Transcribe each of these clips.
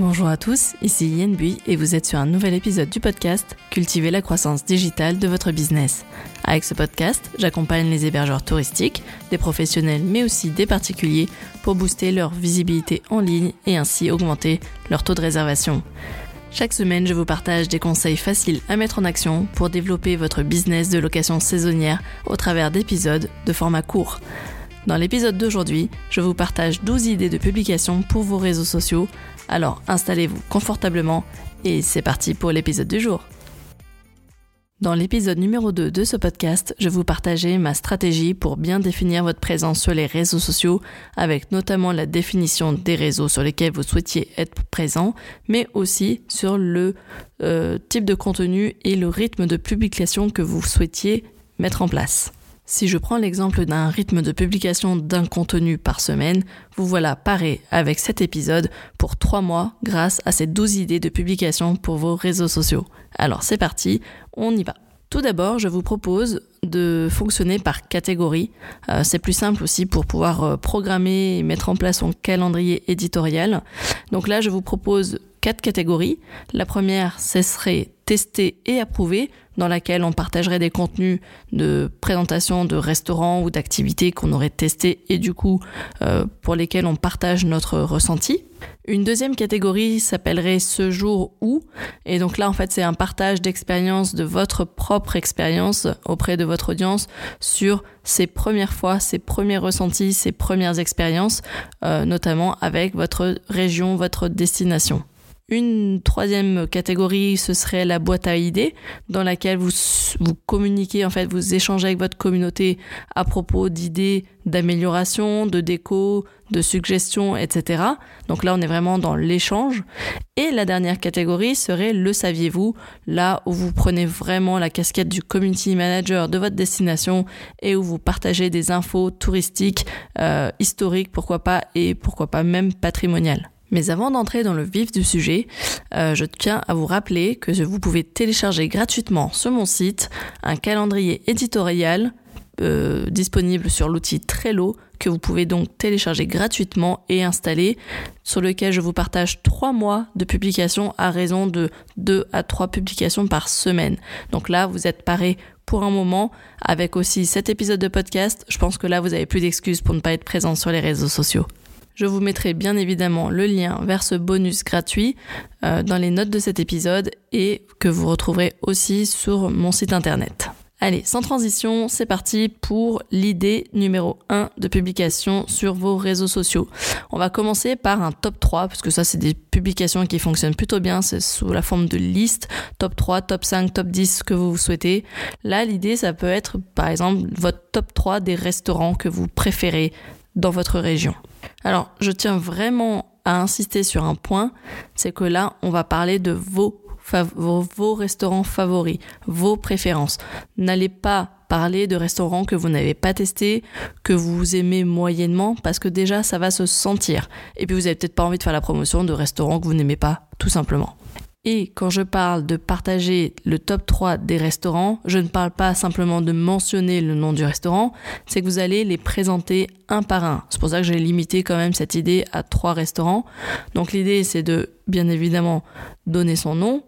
Bonjour à tous, ici Yen Bui et vous êtes sur un nouvel épisode du podcast Cultiver la croissance digitale de votre business. Avec ce podcast, j'accompagne les hébergeurs touristiques, des professionnels mais aussi des particuliers pour booster leur visibilité en ligne et ainsi augmenter leur taux de réservation. Chaque semaine, je vous partage des conseils faciles à mettre en action pour développer votre business de location saisonnière au travers d'épisodes de format court. Dans l'épisode d'aujourd'hui, je vous partage 12 idées de publication pour vos réseaux sociaux alors installez-vous confortablement et c'est parti pour l'épisode du jour. Dans l'épisode numéro 2 de ce podcast, je vous partageais ma stratégie pour bien définir votre présence sur les réseaux sociaux, avec notamment la définition des réseaux sur lesquels vous souhaitiez être présent, mais aussi sur le euh, type de contenu et le rythme de publication que vous souhaitiez mettre en place. Si je prends l'exemple d'un rythme de publication d'un contenu par semaine, vous voilà paré avec cet épisode pour 3 mois grâce à ces 12 idées de publication pour vos réseaux sociaux. Alors c'est parti, on y va. Tout d'abord, je vous propose de fonctionner par catégorie. Euh, c'est plus simple aussi pour pouvoir euh, programmer et mettre en place son calendrier éditorial. Donc là, je vous propose quatre catégories. La première, ce serait tester et approuver dans laquelle on partagerait des contenus de présentation de restaurants ou d'activités qu'on aurait testés et du coup euh, pour lesquels on partage notre ressenti. Une deuxième catégorie s'appellerait ce jour où et donc là en fait c'est un partage d'expérience de votre propre expérience auprès de votre audience sur ses premières fois, ses premiers ressentis, ses premières expériences, euh, notamment avec votre région, votre destination. Une troisième catégorie, ce serait la boîte à idées, dans laquelle vous, vous communiquez, en fait, vous échangez avec votre communauté à propos d'idées d'amélioration, de déco, de suggestions, etc. Donc là, on est vraiment dans l'échange. Et la dernière catégorie serait le saviez-vous, là où vous prenez vraiment la casquette du community manager de votre destination et où vous partagez des infos touristiques, euh, historiques, pourquoi pas, et pourquoi pas même patrimoniales. Mais avant d'entrer dans le vif du sujet, euh, je tiens à vous rappeler que vous pouvez télécharger gratuitement sur mon site un calendrier éditorial euh, disponible sur l'outil Trello que vous pouvez donc télécharger gratuitement et installer, sur lequel je vous partage trois mois de publication à raison de 2 à 3 publications par semaine. Donc là, vous êtes paré pour un moment avec aussi cet épisode de podcast. Je pense que là, vous avez plus d'excuses pour ne pas être présent sur les réseaux sociaux. Je vous mettrai bien évidemment le lien vers ce bonus gratuit euh, dans les notes de cet épisode et que vous retrouverez aussi sur mon site internet. Allez, sans transition, c'est parti pour l'idée numéro 1 de publication sur vos réseaux sociaux. On va commencer par un top 3, parce que ça c'est des publications qui fonctionnent plutôt bien, c'est sous la forme de liste, top 3, top 5, top 10 que vous souhaitez. Là, l'idée, ça peut être par exemple votre top 3 des restaurants que vous préférez dans votre région. Alors, je tiens vraiment à insister sur un point, c'est que là, on va parler de vos, restaurants favoris, vos préférences. N'allez pas parler de restaurants que vous n'avez pas testés, que vous aimez moyennement, parce que déjà, ça va se sentir. Et puis, vous n'avez peut-être pas envie de faire la promotion de restaurants que vous n'aimez pas, tout simplement. Quand je parle de partager le top 3 des restaurants, je ne parle pas simplement de mentionner le nom du restaurant, c'est que vous allez les présenter un par un. C'est pour ça que j'ai limité quand même cette idée à trois restaurants. Donc l'idée c'est de bien évidemment donner son nom,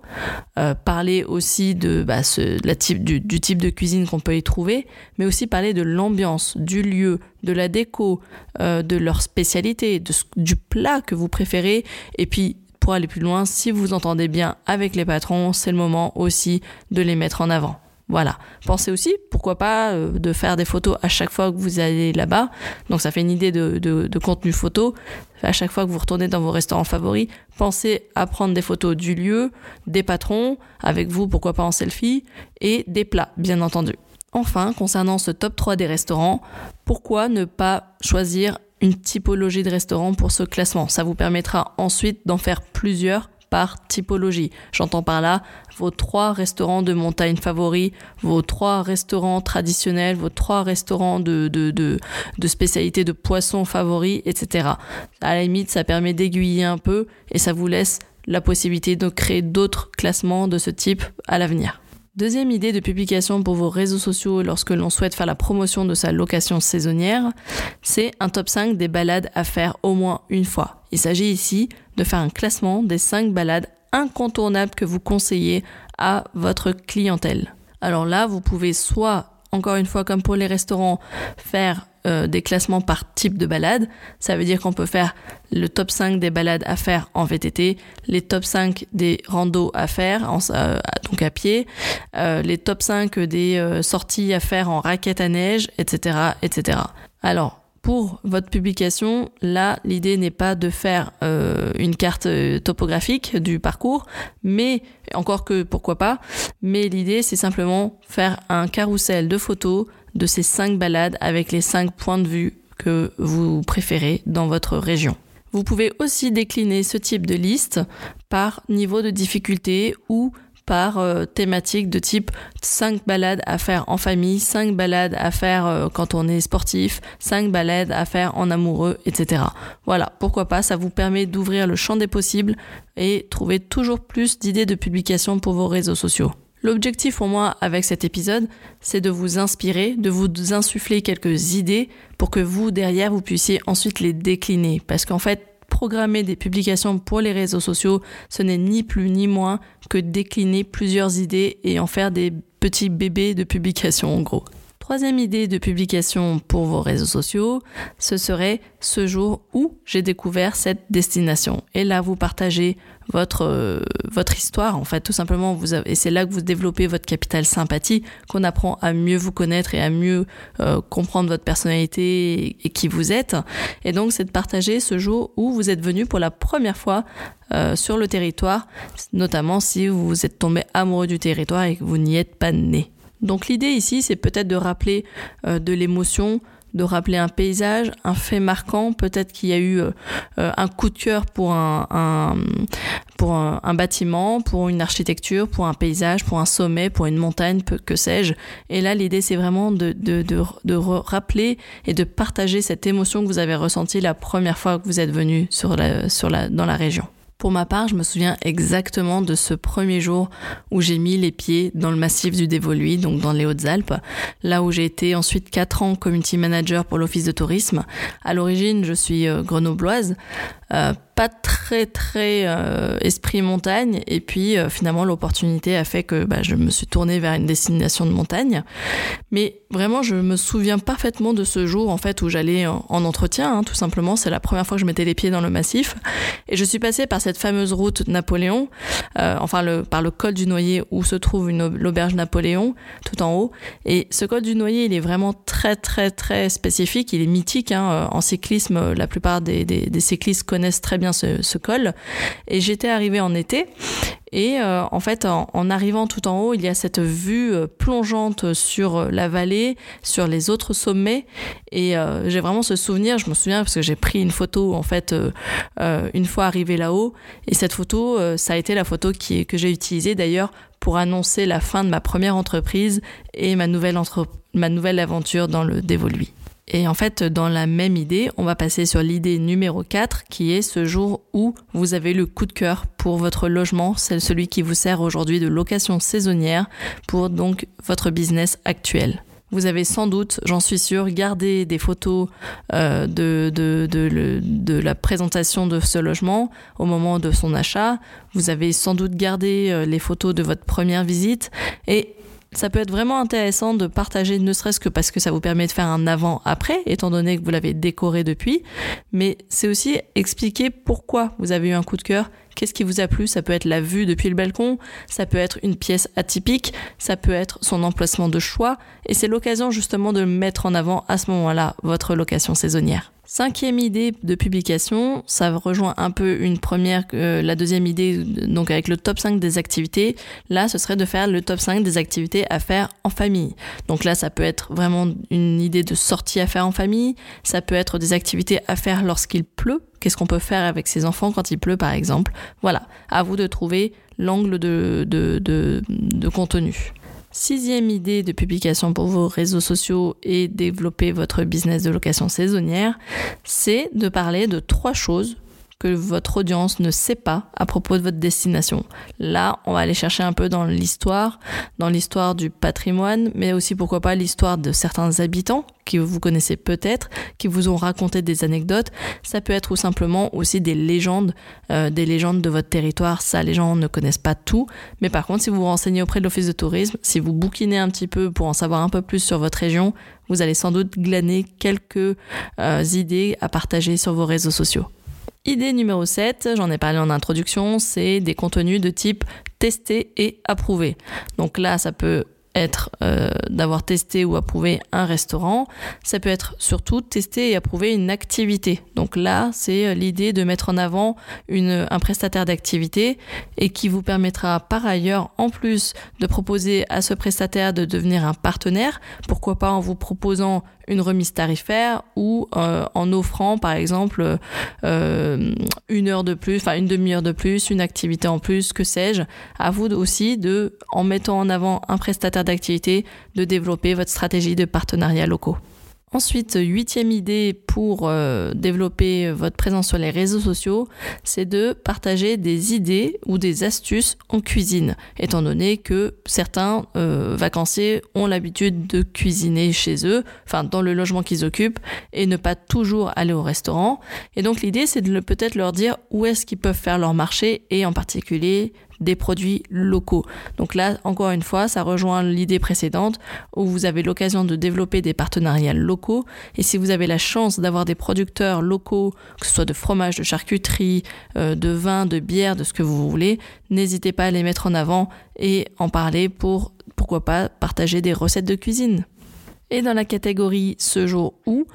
euh, parler aussi de bah, la type, du, type de cuisine qu'on peut y trouver, mais aussi parler de l'ambiance, du lieu, de la déco, euh, de leur spécialité, du plat que vous préférez, et puis pour aller plus loin, si vous entendez bien avec les patrons, c'est le moment aussi de les mettre en avant. Voilà. Pensez aussi, pourquoi pas, euh, de faire des photos à chaque fois que vous allez là-bas. Donc ça fait une idée de, de, contenu photo. À chaque fois que vous retournez dans vos restaurants favoris, pensez à prendre des photos du lieu, des patrons, avec vous, pourquoi pas en selfie, et des plats, bien entendu. Enfin, concernant ce top 3 des restaurants, pourquoi ne pas choisir une typologie de restaurant pour ce classement. Ça vous permettra ensuite d'en faire plusieurs par typologie. J'entends par là vos trois restaurants de montagne favoris, vos trois restaurants traditionnels, vos trois restaurants de, spécialité de poissons favoris, etc. À la limite, ça permet d'aiguiller un peu et ça vous laisse la possibilité de créer d'autres classements de ce type à l'avenir. Deuxième idée de publication pour vos réseaux sociaux lorsque l'on souhaite faire la promotion de sa location saisonnière, c'est un top 5 des balades à faire au moins une fois. Il s'agit ici de faire un classement des 5 balades incontournables que vous conseillez à votre clientèle. Alors là, vous pouvez soit, encore une fois, comme pour les restaurants, faire euh, des classements par type de balade. Ça veut dire qu'on peut faire le top 5 des balades à faire en VTT, les top 5 des randos à faire, en, euh, donc à pied, euh, les top 5 des sorties à faire en raquette à neige, etc., etc. Alors, pour votre publication, là, l'idée n'est pas de faire une carte topographique du parcours, mais encore que pourquoi pas, mais l'idée c'est simplement faire un carrousel de photos de ces cinq balades avec les cinq points de vue que vous préférez dans votre région. Vous pouvez aussi décliner ce type de liste par niveau de difficulté ou par euh, thématique de type 5 balades à faire en famille, 5 balades à faire euh, quand on est sportif, 5 balades à faire en amoureux, etc. Voilà, pourquoi pas, ça vous permet d'ouvrir le champ des possibles et trouver toujours plus d'idées de publication pour vos réseaux sociaux. L'objectif pour moi avec cet épisode, c'est de vous inspirer, de vous insuffler quelques idées pour que vous, derrière, vous puissiez ensuite les décliner. Parce qu'en fait, programmer des publications pour les réseaux sociaux, ce n'est ni plus ni moins que décliner plusieurs idées et en faire des petits bébés de publication en gros. Troisième idée de publication pour vos réseaux sociaux, ce serait ce jour où j'ai découvert cette destination. Et là, vous partagez votre, euh, votre histoire, en fait, tout simplement. Et c'est là que vous développez votre capital sympathie, qu'on apprend à mieux vous connaître et à mieux euh, comprendre votre personnalité et, qui vous êtes. Et donc, c'est de partager ce jour où vous êtes venu pour la première fois euh, sur le territoire, notamment si vous êtes tombé amoureux du territoire et que vous n'y êtes pas né. Donc l'idée ici, c'est peut-être de rappeler euh, de l'émotion, de rappeler un paysage, un fait marquant, peut-être qu'il y a eu euh, euh, un coup de cœur pour un, pour un, bâtiment, pour une architecture, pour un paysage, pour un sommet, pour une montagne, que sais-je. Et là, l'idée, c'est vraiment de, de, de, de, rappeler et de partager cette émotion que vous avez ressentie la première fois que vous êtes venu sur la, sur la, dans la région. Pour ma part, je me souviens exactement de ce premier jour où j'ai mis les pieds dans le massif du Dévoluy, donc dans les Hautes-Alpes, là où j'ai été ensuite 4 ans community manager pour l'office de tourisme. À l'origine, je suis euh, grenobloise, euh, très très euh, esprit montagne. Et puis euh, finalement l'opportunité a fait que bah, je me suis tournée vers une destination de montagne. Mais vraiment je me souviens parfaitement de ce jour en fait où j'allais en, entretien hein, tout simplement. C'est la première fois que je mettais les pieds dans le massif. Et je suis passée par cette fameuse route Napoléon enfin le, par le col du Noyer où se trouve l'auberge Napoléon tout en haut. Et ce col du Noyer il est vraiment très très très spécifique. Il est mythique hein, en cyclisme la plupart des cyclistes connaissent très bien ce, col. Et j'étais arrivée en été. Et euh, en fait, en, arrivant tout en haut, il y a cette vue euh, plongeante sur la vallée, sur les autres sommets. Et euh, j'ai vraiment ce souvenir, je me souviens parce que j'ai pris une photo en fait une fois arrivé là-haut. Et cette photo, ça a été la photo qui, que j'ai utilisée d'ailleurs pour annoncer la fin de ma première entreprise et ma nouvelle, ma nouvelle aventure dans le Dévoluy. Et en fait, dans la même idée, on va passer sur l'idée numéro 4 qui est ce jour où vous avez le coup de cœur pour votre logement, c'est celui qui vous sert aujourd'hui de location saisonnière pour donc votre business actuel. Vous avez sans doute, j'en suis sûre, gardé des photos euh, de, de, la présentation de ce logement au moment de son achat. Vous avez sans doute gardé euh, les photos de votre première visite. Et ça peut être vraiment intéressant de partager, ne serait-ce que parce que ça vous permet de faire un avant-après, étant donné que vous l'avez décoré depuis, mais c'est aussi expliquer pourquoi vous avez eu un coup de cœur, qu'est-ce qui vous a plu, ça peut être la vue depuis le balcon, ça peut être une pièce atypique, ça peut être son emplacement de choix, et c'est l'occasion justement de mettre en avant à ce moment-là votre location saisonnière. Cinquième idée de publication, ça rejoint un peu une première, euh, la deuxième idée, donc avec le top 5 des activités. Là, ce serait de faire le top 5 des activités à faire en famille. Donc là, ça peut être vraiment une idée de sortie à faire en famille. Ça peut être des activités à faire lorsqu'il pleut. Qu'est-ce qu'on peut faire avec ses enfants quand il pleut, par exemple? Voilà. À vous de trouver l'angle de, de, de, de contenu. Sixième idée de publication pour vos réseaux sociaux et développer votre business de location saisonnière, c'est de parler de trois choses que votre audience ne sait pas à propos de votre destination. Là, on va aller chercher un peu dans l'histoire, dans l'histoire du patrimoine, mais aussi pourquoi pas l'histoire de certains habitants que vous connaissez peut-être, qui vous ont raconté des anecdotes. Ça peut être tout simplement aussi des légendes, euh, des légendes de votre territoire. Ça, les gens ne connaissent pas tout. Mais par contre, si vous vous renseignez auprès de l'Office de tourisme, si vous bouquinez un petit peu pour en savoir un peu plus sur votre région, vous allez sans doute glaner quelques euh, idées à partager sur vos réseaux sociaux. Idée numéro 7, j'en ai parlé en introduction, c'est des contenus de type tester et approuver. Donc là, ça peut être euh, d'avoir testé ou approuvé un restaurant, ça peut être surtout tester et approuver une activité. Donc là, c'est euh, l'idée de mettre en avant un prestataire d'activité et qui vous permettra par ailleurs, en plus de proposer à ce prestataire de devenir un partenaire, pourquoi pas en vous proposant une remise tarifaire ou euh, en offrant par exemple euh, une heure de plus, enfin une demi-heure de plus, une activité en plus, que sais-je. À vous aussi de, en mettant en avant un prestataire d'activité, de développer votre stratégie de partenariat locaux. Ensuite, huitième idée pour euh, développer votre présence sur les réseaux sociaux, c'est de partager des idées ou des astuces en cuisine, étant donné que certains euh, vacanciers ont l'habitude de cuisiner chez eux, enfin dans le logement qu'ils occupent, et ne pas toujours aller au restaurant. Et donc l'idée, c'est de peut-être leur dire où est-ce qu'ils peuvent faire leur marché, et en particulier des produits locaux. Donc là, encore une fois, ça rejoint l'idée précédente où vous avez l'occasion de développer des partenariats locaux. Et si vous avez la chance d'avoir des producteurs locaux, que ce soit de fromage, de charcuterie, euh, de vin, de bière, de ce que vous voulez, n'hésitez pas à les mettre en avant et en parler pour, pourquoi pas, partager des recettes de cuisine. Et dans la catégorie ce jour où,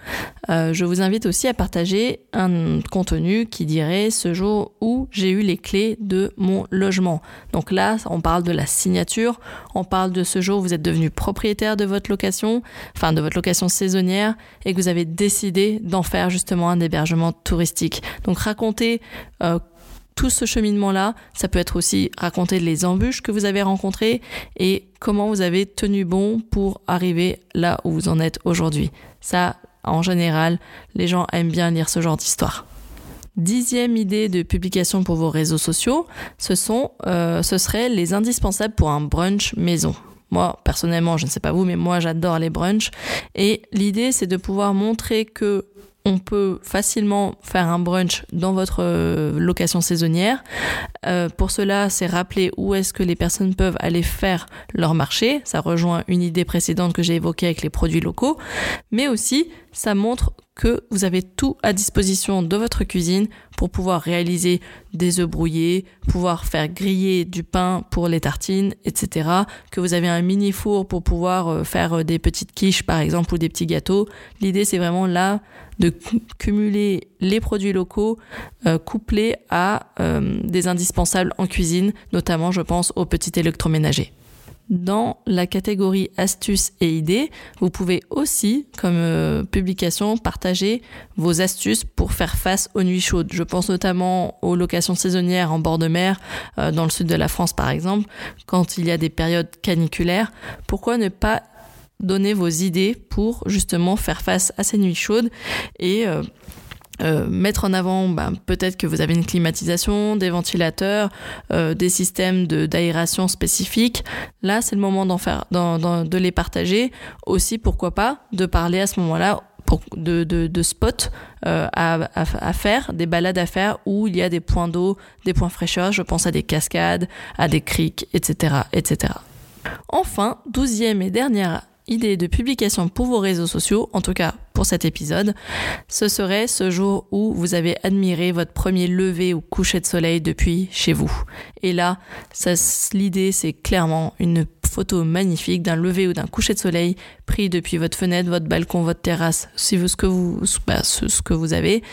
euh, je vous invite aussi à partager un contenu qui dirait ce jour où j'ai eu les clés de mon logement. Donc là, on parle de la signature, on parle de ce jour où vous êtes devenu propriétaire de votre location, enfin de votre location saisonnière, et que vous avez décidé d'en faire justement un hébergement touristique. Donc racontez euh, tout ce cheminement-là, ça peut être aussi raconter les embûches que vous avez rencontrées et comment vous avez tenu bon pour arriver là où vous en êtes aujourd'hui. Ça, en général, les gens aiment bien lire ce genre d'histoire. Dixième idée de publication pour vos réseaux sociaux, ce sont, euh, ce serait les indispensables pour un brunch maison. Moi, personnellement, je ne sais pas vous, mais moi, j'adore les brunchs. Et l'idée, c'est de pouvoir montrer que on peut facilement faire un brunch dans votre euh, location saisonnière. Euh, pour cela, c'est rappeler où est-ce que les personnes peuvent aller faire leur marché. Ça rejoint une idée précédente que j'ai évoquée avec les produits locaux. Mais aussi, ça montre que vous avez tout à disposition de votre cuisine pour pouvoir réaliser des œufs brouillés, pouvoir faire griller du pain pour les tartines, etc. Que vous avez un mini four pour pouvoir euh, faire des petites quiches par exemple ou des petits gâteaux. L'idée c'est vraiment là de cumuler les produits locaux euh, couplés à euh, des indispensables en cuisine, notamment je pense aux petits électroménagers. Dans la catégorie astuces et idées, vous pouvez aussi, comme euh, publication, partager vos astuces pour faire face aux nuits chaudes. Je pense notamment aux locations saisonnières en bord de mer, dans le sud de la France par exemple, quand il y a des périodes caniculaires. Pourquoi ne pas donner vos idées pour justement faire face à ces nuits chaudes et euh, euh, mettre en avant ben, peut-être que vous avez une climatisation, des ventilateurs, euh, des systèmes d'aération spécifiques. Là, c'est le moment d'en faire, de les partager. Aussi, pourquoi pas, de parler à ce moment-là de, de, spots à, à, faire, des balades à faire où il y a des points d'eau, des points fraîcheur. Je pense à des cascades, à des criques, etc., etc. Enfin, douzième et dernière idée de publication pour vos réseaux sociaux, en tout cas pour cet épisode, ce serait ce jour où vous avez admiré votre premier lever ou coucher de soleil depuis chez vous. Et là, l'idée c'est clairement une photo magnifique d'un lever ou d'un coucher de soleil pris depuis votre fenêtre, votre balcon, votre terrasse, si vous, ce que vous, bah, avez,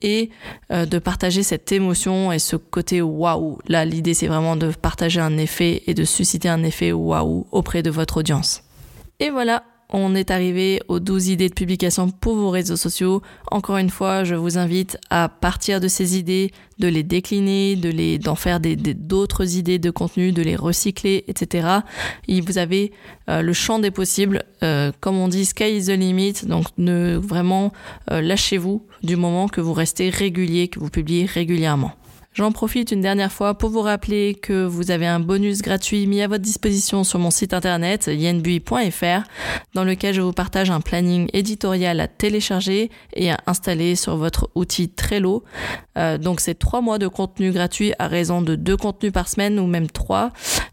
et euh, de partager cette émotion et ce côté waouh. Là, l'idée c'est vraiment de partager un effet et de susciter un effet waouh auprès de votre audience. Et voilà, on est arrivé aux 12 idées de publication pour vos réseaux sociaux. Encore une fois, je vous invite à partir de ces idées, de les décliner, de les, d'en faire des, d'autres idées de contenu, de les recycler, etc. Et vous avez euh, le champ des possibles. Euh, comme on dit, sky is the limit. Donc, ne vraiment euh, lâchez-vous du moment que vous restez régulier, que vous publiez régulièrement. J'en profite une dernière fois pour vous rappeler que vous avez un bonus gratuit mis à votre disposition sur mon site internet yenbui.fr dans lequel je vous partage un planning éditorial à télécharger et à installer sur votre outil Trello. Euh, donc c'est trois mois de contenu gratuit à raison de deux contenus par semaine ou même trois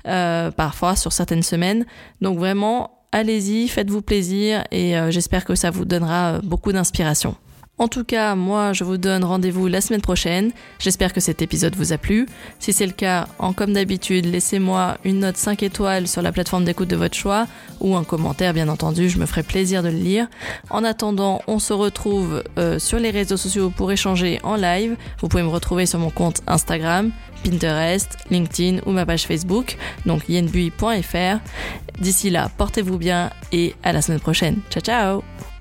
euh, parfois sur certaines semaines. Donc vraiment allez-y, faites-vous plaisir et euh, j'espère que ça vous donnera beaucoup d'inspiration. En tout cas, moi, je vous donne rendez-vous la semaine prochaine. J'espère que cet épisode vous a plu. Si c'est le cas, en comme d'habitude, laissez-moi une note 5 étoiles sur la plateforme d'écoute de votre choix ou un commentaire, bien entendu. Je me ferai plaisir de le lire. En attendant, on se retrouve euh, sur les réseaux sociaux pour échanger en live. Vous pouvez me retrouver sur mon compte Instagram, Pinterest, LinkedIn ou ma page Facebook, donc yenbui.fr. D'ici là, portez-vous bien et à la semaine prochaine. Ciao ciao